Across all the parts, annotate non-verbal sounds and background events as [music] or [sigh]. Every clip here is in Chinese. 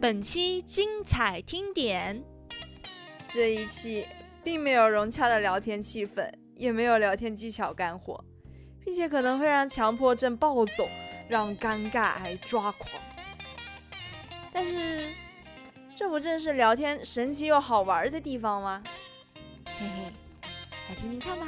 本期精彩听点，这一期并没有融洽的聊天气氛，也没有聊天技巧干货，并且可能会让强迫症暴走，让尴尬癌抓狂。但是，这不正是聊天神奇又好玩的地方吗？嘿嘿，来听听看吧。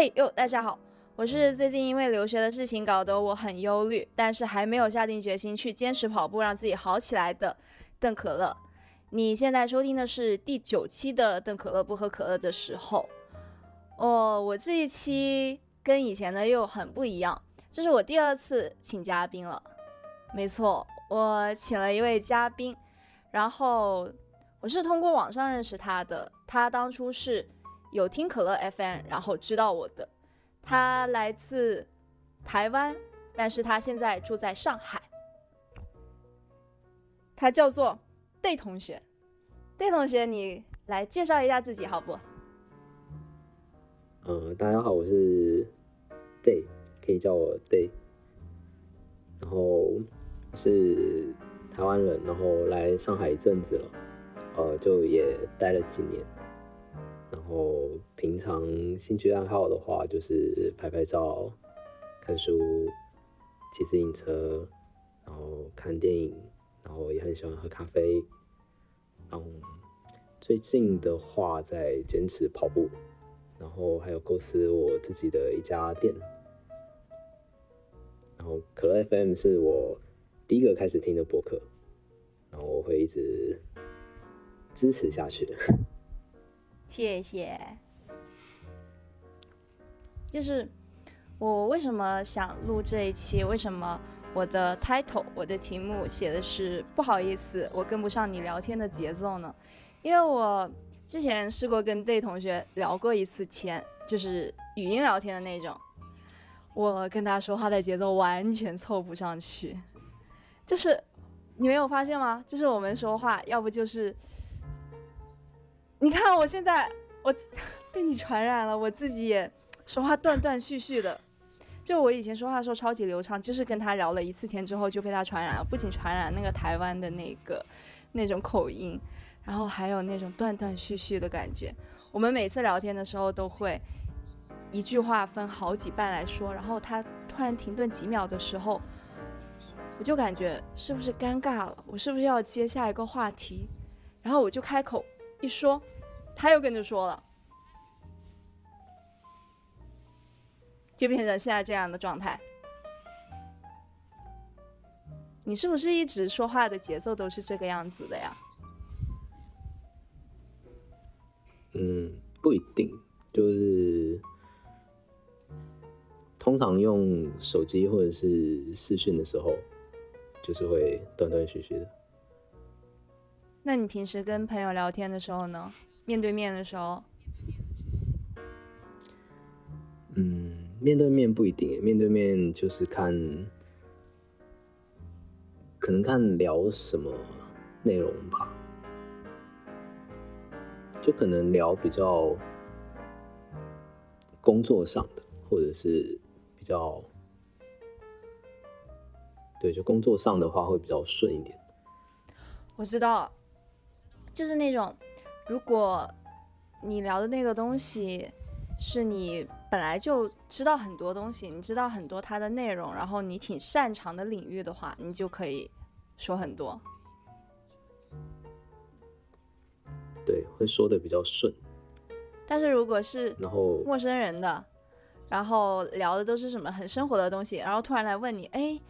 嘿呦，大家好，我是最近因为留学的事情搞得我很忧虑，但是还没有下定决心去坚持跑步让自己好起来的邓可乐。你现在收听的是第九期的邓可乐不喝可乐的时候。哦，我这一期跟以前的又很不一样，这是我第二次请嘉宾了。没错，我请了一位嘉宾，然后我是通过网上认识他的，他当初是。有听可乐 FM，然后知道我的，他来自台湾，但是他现在住在上海。他叫做 Day 同学，Day 同学，你来介绍一下自己好不？呃，大家好，我是 Day，可以叫我 Day，然后是台湾人，然后来上海一阵子了，呃，就也待了几年。平常兴趣爱好的话，就是拍拍照、看书、骑自行车，然后看电影，然后也很喜欢喝咖啡。嗯，最近的话在坚持跑步，然后还有构思我自己的一家店。然后可乐 FM 是我第一个开始听的博客，然后我会一直支持下去。谢谢。就是我为什么想录这一期？为什么我的 title 我的题目写的是不好意思，我跟不上你聊天的节奏呢？因为我之前试过跟 Day 同学聊过一次天，就是语音聊天的那种，我跟他说话的节奏完全凑不上去。就是你没有发现吗？就是我们说话，要不就是。你看，我现在我 [laughs] 被你传染了，我自己也说话断断续续的。就我以前说话的时候超级流畅，就是跟他聊了一次天之后就被他传染了，不仅传染那个台湾的那个那种口音，然后还有那种断断续续的感觉。我们每次聊天的时候都会一句话分好几半来说，然后他突然停顿几秒的时候，我就感觉是不是尴尬了？我是不是要接下一个话题？然后我就开口。一说，他又跟着说了，就变成现在这样的状态。你是不是一直说话的节奏都是这个样子的呀？嗯，不一定，就是通常用手机或者是视讯的时候，就是会断断续续的。那你平时跟朋友聊天的时候呢？面对面的时候，嗯，面对面不一定，面对面就是看，可能看聊什么内容吧，就可能聊比较工作上的，或者是比较，对，就工作上的话会比较顺一点。我知道。就是那种，如果你聊的那个东西是你本来就知道很多东西，你知道很多它的内容，然后你挺擅长的领域的话，你就可以说很多。对，会说的比较顺。但是如果是然后陌生人的，然后聊的都是什么很生活的东西，然后突然来问你，哎，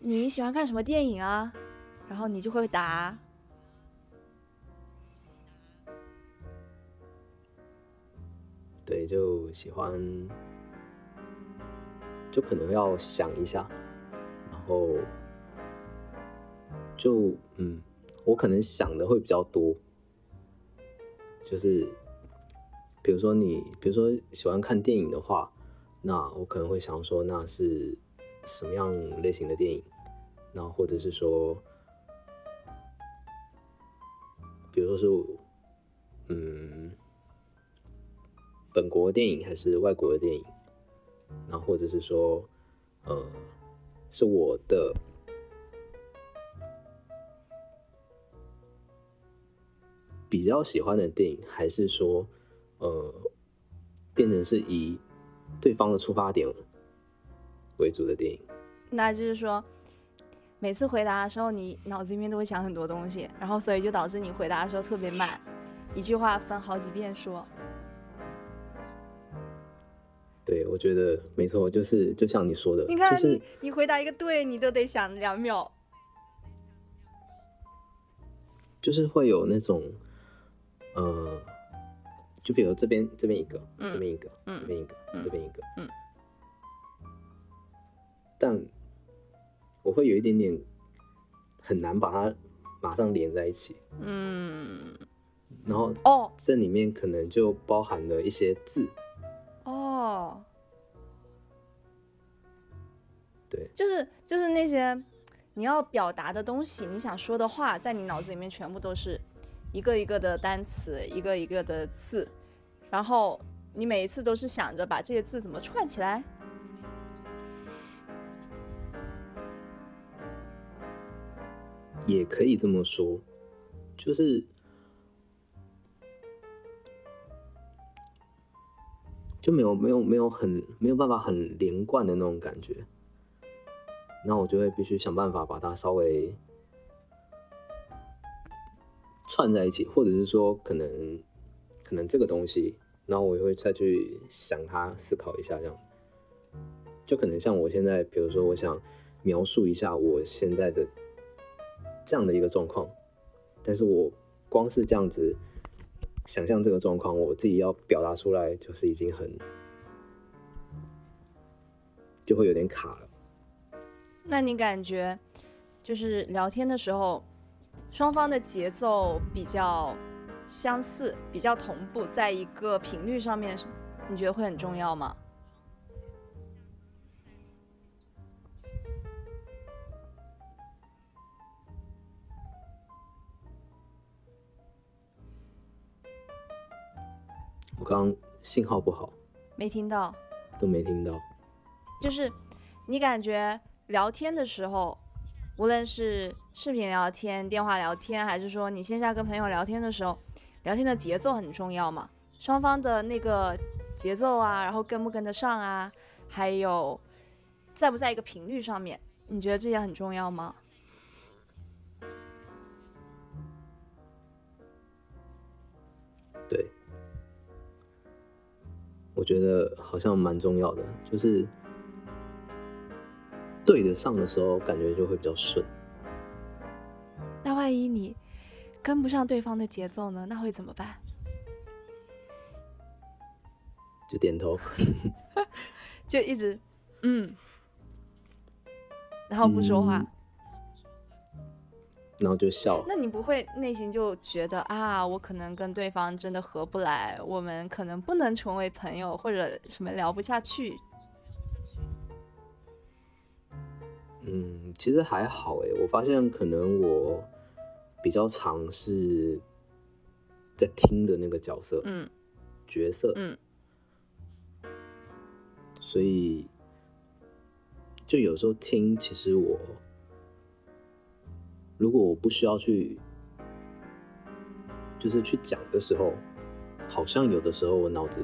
你喜欢看什么电影啊？然后你就会答。对，就喜欢，就可能要想一下，然后就嗯，我可能想的会比较多，就是比如说你，比如说喜欢看电影的话，那我可能会想说那是什么样类型的电影，那或者是说，比如说是本国电影还是外国的电影？然后或者是说，呃，是我的比较喜欢的电影，还是说，呃，变成是以对方的出发点为主的电影？那就是说，每次回答的时候，你脑子里面都会想很多东西，然后所以就导致你回答的时候特别慢，一句话分好几遍说。对，我觉得没错，就是就像你说的，你看就是你你回答一个对，你都得想两秒。就是会有那种，呃，就比如这边这边一个，嗯这边一个，嗯这边一个，嗯这边一个，嗯，但我会有一点点很难把它马上连在一起，嗯，然后哦。这里面可能就包含了一些字，哦，就是就是那些你要表达的东西，你想说的话，在你脑子里面全部都是一个一个的单词，一个一个的字，然后你每一次都是想着把这些字怎么串起来。也可以这么说，就是就没有没有没有很没有办法很连贯的那种感觉，那我就会必须想办法把它稍微串在一起，或者是说可能可能这个东西，然后我也会再去想它，思考一下这样，就可能像我现在，比如说我想描述一下我现在的。这样的一个状况，但是我光是这样子想象这个状况，我自己要表达出来，就是已经很就会有点卡了。那你感觉就是聊天的时候，双方的节奏比较相似，比较同步，在一个频率上面，你觉得会很重要吗？我刚刚信号不好，没听到，都没听到。就是你感觉聊天的时候，无论是视频聊天、电话聊天，还是说你线下跟朋友聊天的时候，聊天的节奏很重要嘛？双方的那个节奏啊，然后跟不跟得上啊，还有在不在一个频率上面，你觉得这些很重要吗？对，我觉得好像蛮重要的，就是对得上的时候，感觉就会比较顺。那万一你跟不上对方的节奏呢？那会怎么办？就点头，[laughs] 就一直嗯，然后不说话。嗯然后就笑。那你不会内心就觉得啊，我可能跟对方真的合不来，我们可能不能成为朋友，或者什么聊不下去？嗯，其实还好诶，我发现可能我比较常是在听的那个角色，嗯角色，嗯，所以就有时候听，其实我如果我不需要去，就是去讲的时候，好像有的时候我脑子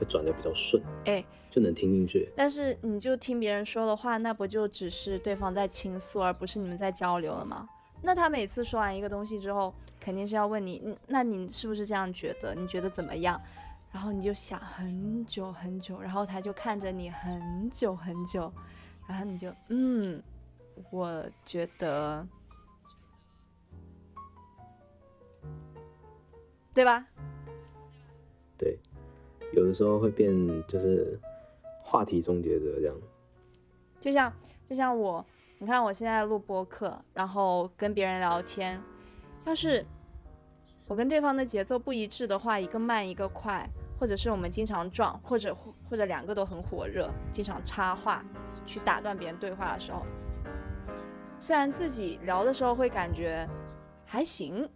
会转的比较顺，哎，就能听进去。但是你就听别人说的话，那不就只是对方在倾诉，而不是你们在交流了吗？那他每次说完一个东西之后，肯定是要问你，嗯，那你是不是这样觉得？你觉得怎么样？然后你就想很久很久，然后他就看着你很久很久，然后你就嗯，我觉得，对吧？对，有的时候会变就是话题终结者这样。就像就像我，你看我现在录播客，然后跟别人聊天，要是我跟对方的节奏不一致的话，一个慢一个快，或者是我们经常撞，或者或者两个都很火热，经常插话去打断别人对话的时候，虽然自己聊的时候会感觉还行，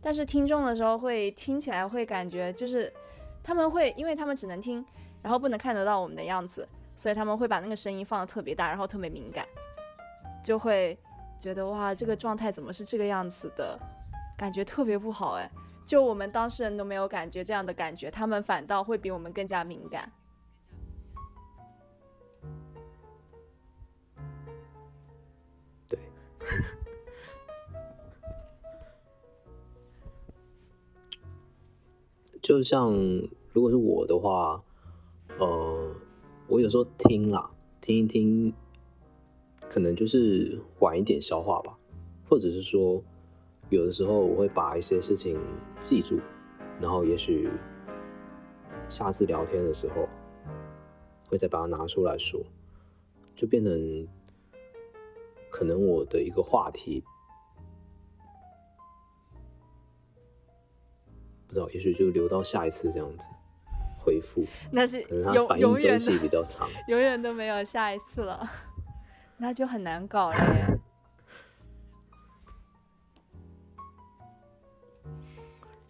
但是听众的时候会听起来会感觉就是他们会，因为他们只能听然后不能看得到我们的样子，所以他们会把那个声音放的特别大，然后特别敏感，就会觉得哇，这个状态怎么是这个样子的，感觉特别不好哎。就我们当事人都没有感觉这样的感觉，他们反倒会比我们更加敏感。对，[laughs] [laughs] 就像如果是我的话，呃，我有时候听啦，听一听，可能就是晚一点消化吧，或者是说。有的时候我会把一些事情记住，然后也许下次聊天的时候会再把它拿出来说，就变成可能我的一个话题，不知道，也许就留到下一次这样子回复。那是可能它反应周期比较长，[laughs] 永远都没有下一次了，[laughs] 那就很难搞了。[coughs]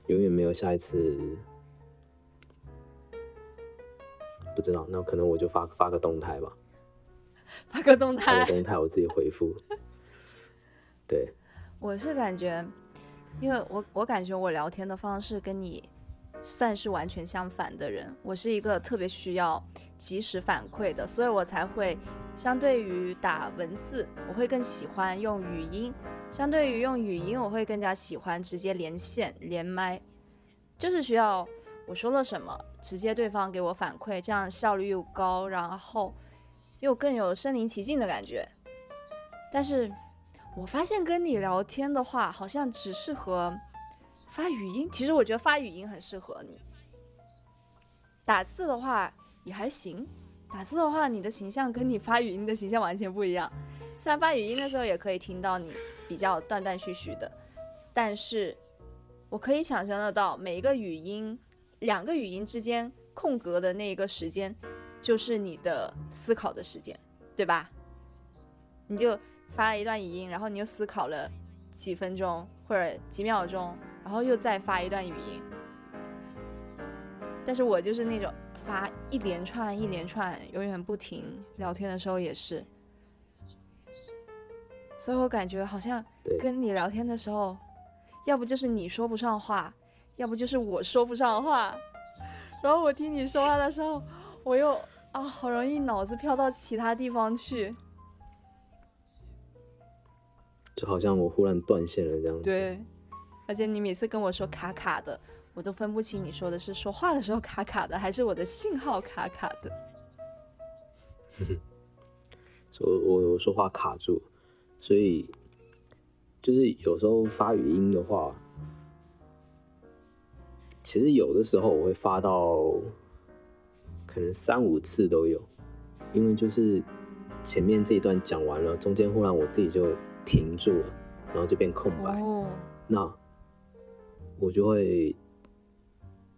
永远没有下一次，不知道，那可能我就发发个动态吧，[laughs] 发个动态，发个动态，我自己回复。对，我是感觉，因为我我感觉我聊天的方式跟你算是完全相反的人，我是一个特别需要及时反馈的，所以我才会相对于打文字，我会更喜欢用语音。相对于用语音，我会更加喜欢直接连线连麦，就是需要我说了什么，直接对方给我反馈，这样效率又高，然后又更有身临其境的感觉。但是我发现跟你聊天的话，好像只适合发语音。其实我觉得发语音很适合你，打字的话也还行。打字的话，你的形象跟你发语音的形象完全不一样。虽然发语音的时候也可以听到你。比较断断续续的，但是我可以想象得到，每一个语音，两个语音之间空格的那一个时间，就是你的思考的时间，对吧？你就发了一段语音，然后你又思考了几分钟或者几秒钟，然后又再发一段语音。但是我就是那种发一连串一连串，永远不停，聊天的时候也是。所以我感觉好像跟你聊天的时候，要不就是你说不上话，要不就是我说不上话。然后我听你说话的时候，我又啊，好容易脑子飘到其他地方去，就好像我忽然断线了这样子。对，而且你每次跟我说卡卡的，我都分不清你说的是说话的时候卡卡的，还是我的信号卡卡的。[laughs] 我我我说话卡住。所以，就是有时候发语音的话，其实有的时候我会发到可能三五次都有，因为就是前面这一段讲完了，中间忽然我自己就停住了，然后就变空白，那我就会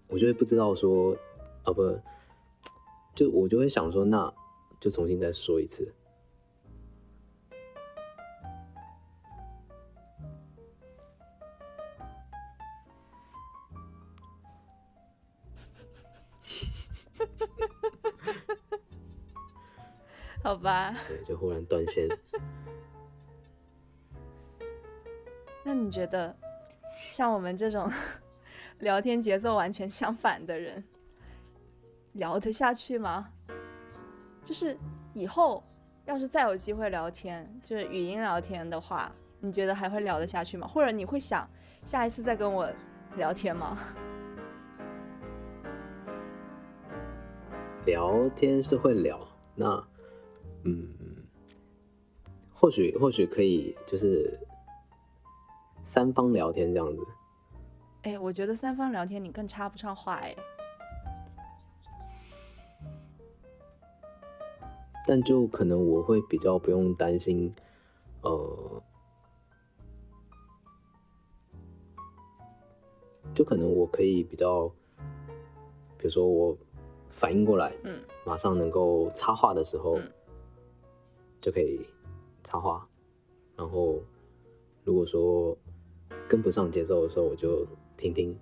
我就会不知道说啊不，就我就会想说，那就重新再说一次。[laughs] 好吧，对，就忽然断线。[laughs] 那你觉得，像我们这种 [laughs] 聊天节奏完全相反的人，聊得下去吗？就是以后要是再有机会聊天，就是语音聊天的话，你觉得还会聊得下去吗？或者你会想下一次再跟我聊天吗？[laughs] 聊天是会聊，那。嗯，或许或许可以，就是三方聊天这样子。哎，我觉得三方聊天你更插不上话哎。但就可能我会比较不用担心，呃，就可能我可以比较，比如说我反应过来，嗯，马上能够插话的时候。就可以插话，然后如果说跟不上节奏的时候我就听听。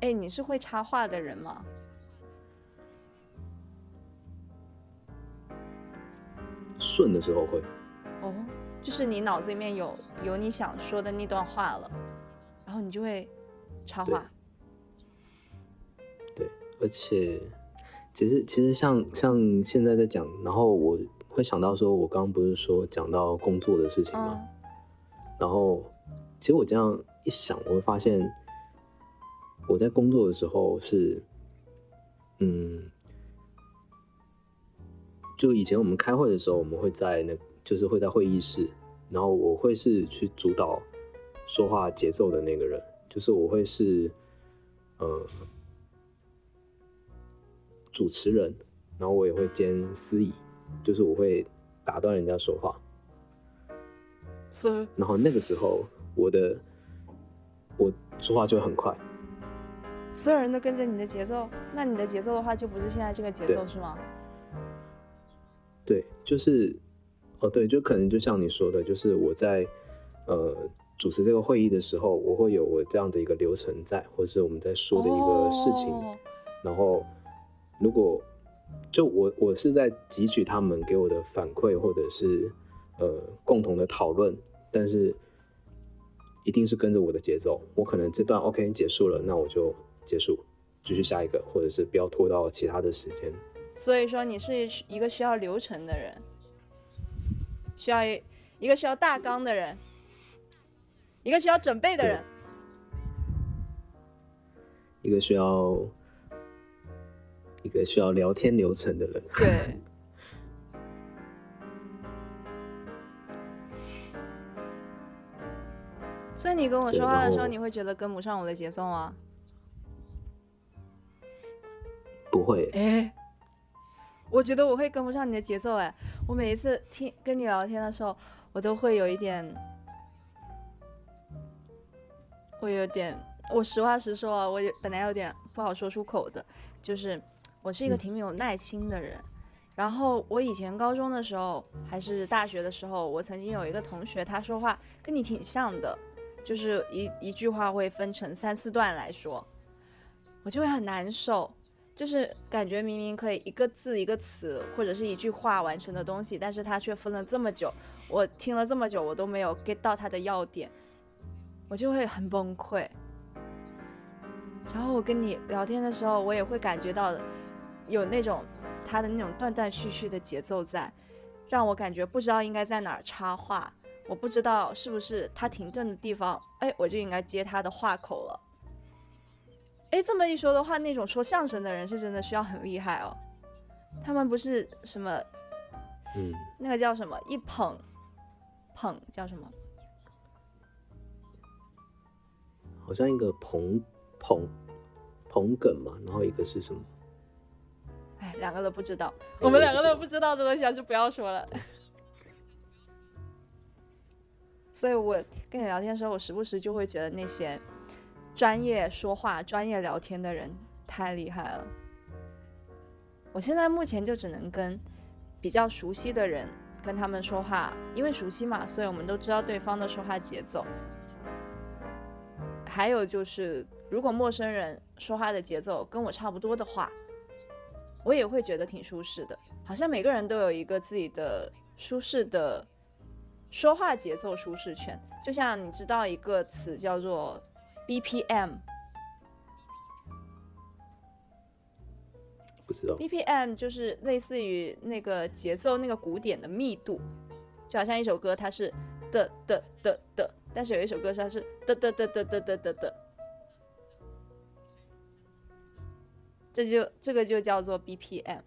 哎你是会插话的人吗？顺的时候会。哦就是你脑子里面有有你想说的那段话了然后你就会插话。对而且其实其实像像现在在讲然后我会想到说我刚刚不是说讲到工作的事情吗？然后其实我这样一想，我会发现我在工作的时候是，嗯，就以前我们开会的时候，我们会在那，就是会在会议室，然后我会是去主导说话节奏的那个人，就是我会是呃主持人，然后我也会兼司仪，就是我会打断人家说话。是。然后那个时候，我的我说话就很快，所有人都跟着你的节奏，那你的节奏的话，就不是现在这个节奏是吗？对，就是，哦，对，就可能就像你说的，就是我在呃主持这个会议的时候，我会有我这样的一个流程在，或者是我们在说的一个事情，然后如果就我我是在汲取他们给我的反馈，或者是。呃，共同的讨论，但是一定是跟着我的节奏。我可能这段 OK 结束了，那我就结束，继续下一个，或者是不要拖到其他的时间。所以说，你是一个需要流程的人，需要一一个需要大纲的人，一个需要准备的人，一个需要一个需要聊天流程的人。对。[laughs] 所以你跟我说话的时候，你会觉得跟不上我的节奏吗？不会。哎，我觉得我会跟不上你的节奏。哎，我每一次听跟你聊天的时候，我都会有一点，我有点，我实话实说，我有本来有点不好说出口的，就是我是一个挺没有耐心的人。然后我以前高中的时候，还是大学的时候，我曾经有一个同学，他说话跟你挺像的。就是一一句话会分成三四段来说，我就会很难受。就是感觉明明可以一个字一个词或者是一句话完成的东西，但是他却分了这么久，我听了这么久我都没有 get 到他的要点，我就会很崩溃。然后我跟你聊天的时候，我也会感觉到有那种他的那种断断续续的节奏在，让我感觉不知道应该在哪儿插话。我不知道是不是他停顿的地方，哎，我就应该接他的话口了。哎，这么一说的话，那种说相声的人是真的需要很厉害哦。他们不是什么，嗯，那个叫什么一捧，捧叫什么？好像一个捧捧捧梗嘛，然后一个是什么？哎，两个都不知道。我们两个都不知道的东西还是不要说了。[laughs] 所以我跟你聊天的时候，我时不时就会觉得那些专业说话、专业聊天的人太厉害了。我现在目前就只能跟比较熟悉的人跟他们说话，因为熟悉嘛，所以我们都知道对方的说话节奏。还有就是，如果陌生人说话的节奏跟我差不多的话，我也会觉得挺舒适的。好像每个人都有一个自己的舒适的。说话节奏舒适圈，就像你知道一个词叫做 BPM，不知道。BPM 就是类似于那个节奏那个鼓点的密度，就好像一首歌它是的的的的，但是有一首歌它是的的的的的的的的，这就这个就叫做 BPM。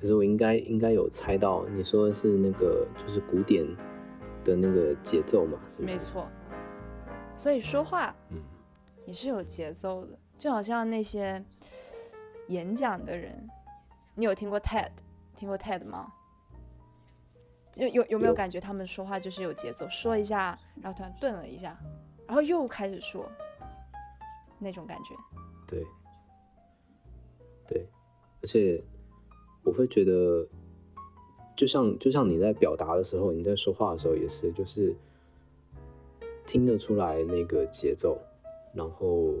可是我应该应该有猜到，你说的是那个就是古典的那个节奏嘛？是没错。所以说话，嗯，也是有节奏的，就好像那些演讲的人，你有听过 TED 听过 TED 吗？有有有没有感觉他们说话就是有节奏，说一下，然后突然顿了一下，然后又开始说，那种感觉。对，对，而且。我会觉得，就像就像你在表达的时候，你在说话的时候也是，就是听得出来那个节奏，然后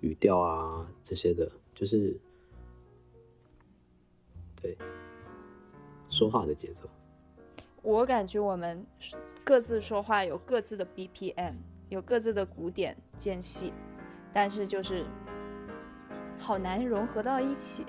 语调啊这些的，就是对说话的节奏。我感觉我们各自说话有各自的 BPM，有各自的鼓点间隙，但是就是好难融合到一起。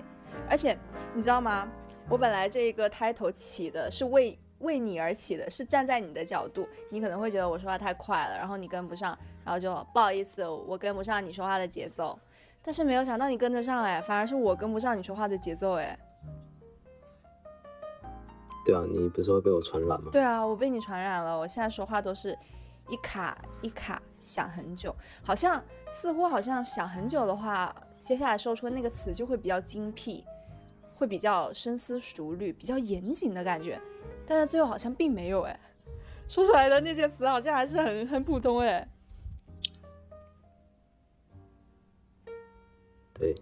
而且你知道吗？我本来这一个 title 起的是为为你而起的，是站在你的角度，你可能会觉得我说话太快了，然后你跟不上，然后就不好意思，我跟不上你说话的节奏。但是没有想到你跟得上哎，反而是我跟不上你说话的节奏哎。对啊，你不是会被我传染吗？对啊，我被你传染了。我现在说话都是一卡一卡想很久，好像似乎好像想很久的话，接下来说出那个词就会比较精辟，会比较深思熟虑，比较严谨的感觉。但是最后好像并没有哎，说出来的那些词好像还是很很普通哎。对，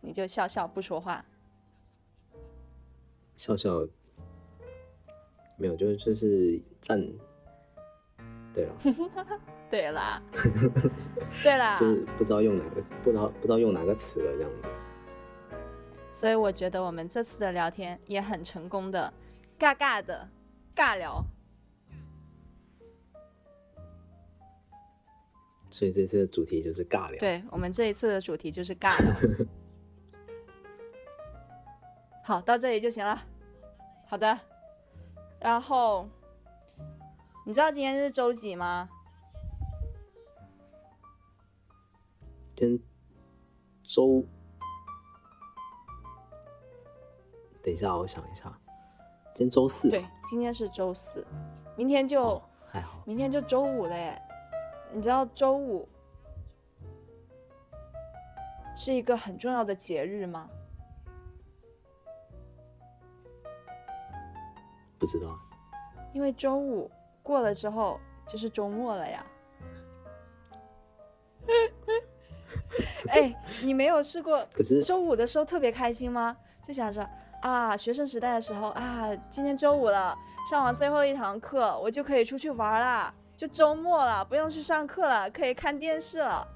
你就笑笑不说话，笑笑。没有，就是就是站，对了，[laughs] 对啦，[laughs] 对啦，就是不知道用哪个，不知道不知道用哪个词了这样子。所以我觉得我们这次的聊天也很成功的，尬尬的尬聊。所以这次的主题就是尬聊。对我们这一次的主题就是尬聊。[laughs] 好，到这里就行了。好的。然后，你知道今天是周几吗？今周，等一下，我想一下，今天周四。对，今天是周四，明天就还好，明天就周五了耶。你知道周五是一个很重要的节日吗？不知道，因为周五过了之后就是周末了呀。[laughs] 哎，你没有试过？可是周五的时候特别开心吗？就想着啊，学生时代的时候啊，今天周五了，上完最后一堂课，我就可以出去玩啦，就周末了，不用去上课了，可以看电视了。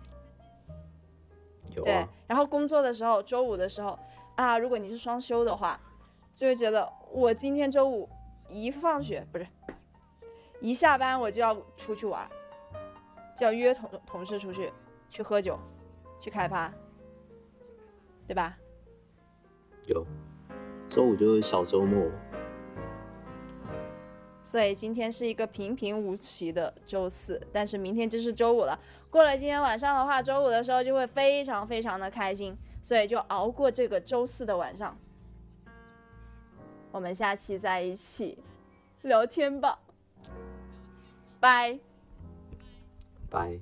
有啊。对，然后工作的时候，周五的时候啊，如果你是双休的话，就会觉得我今天周五。一放学不是，一下班我就要出去玩，就要约同同事出去去喝酒，去开趴，对吧？有，周五就是小周末，所以今天是一个平平无奇的周四，但是明天就是周五了。过了今天晚上的话，周五的时候就会非常非常的开心，所以就熬过这个周四的晚上。我们下期在一起聊天吧，Bye. Bye.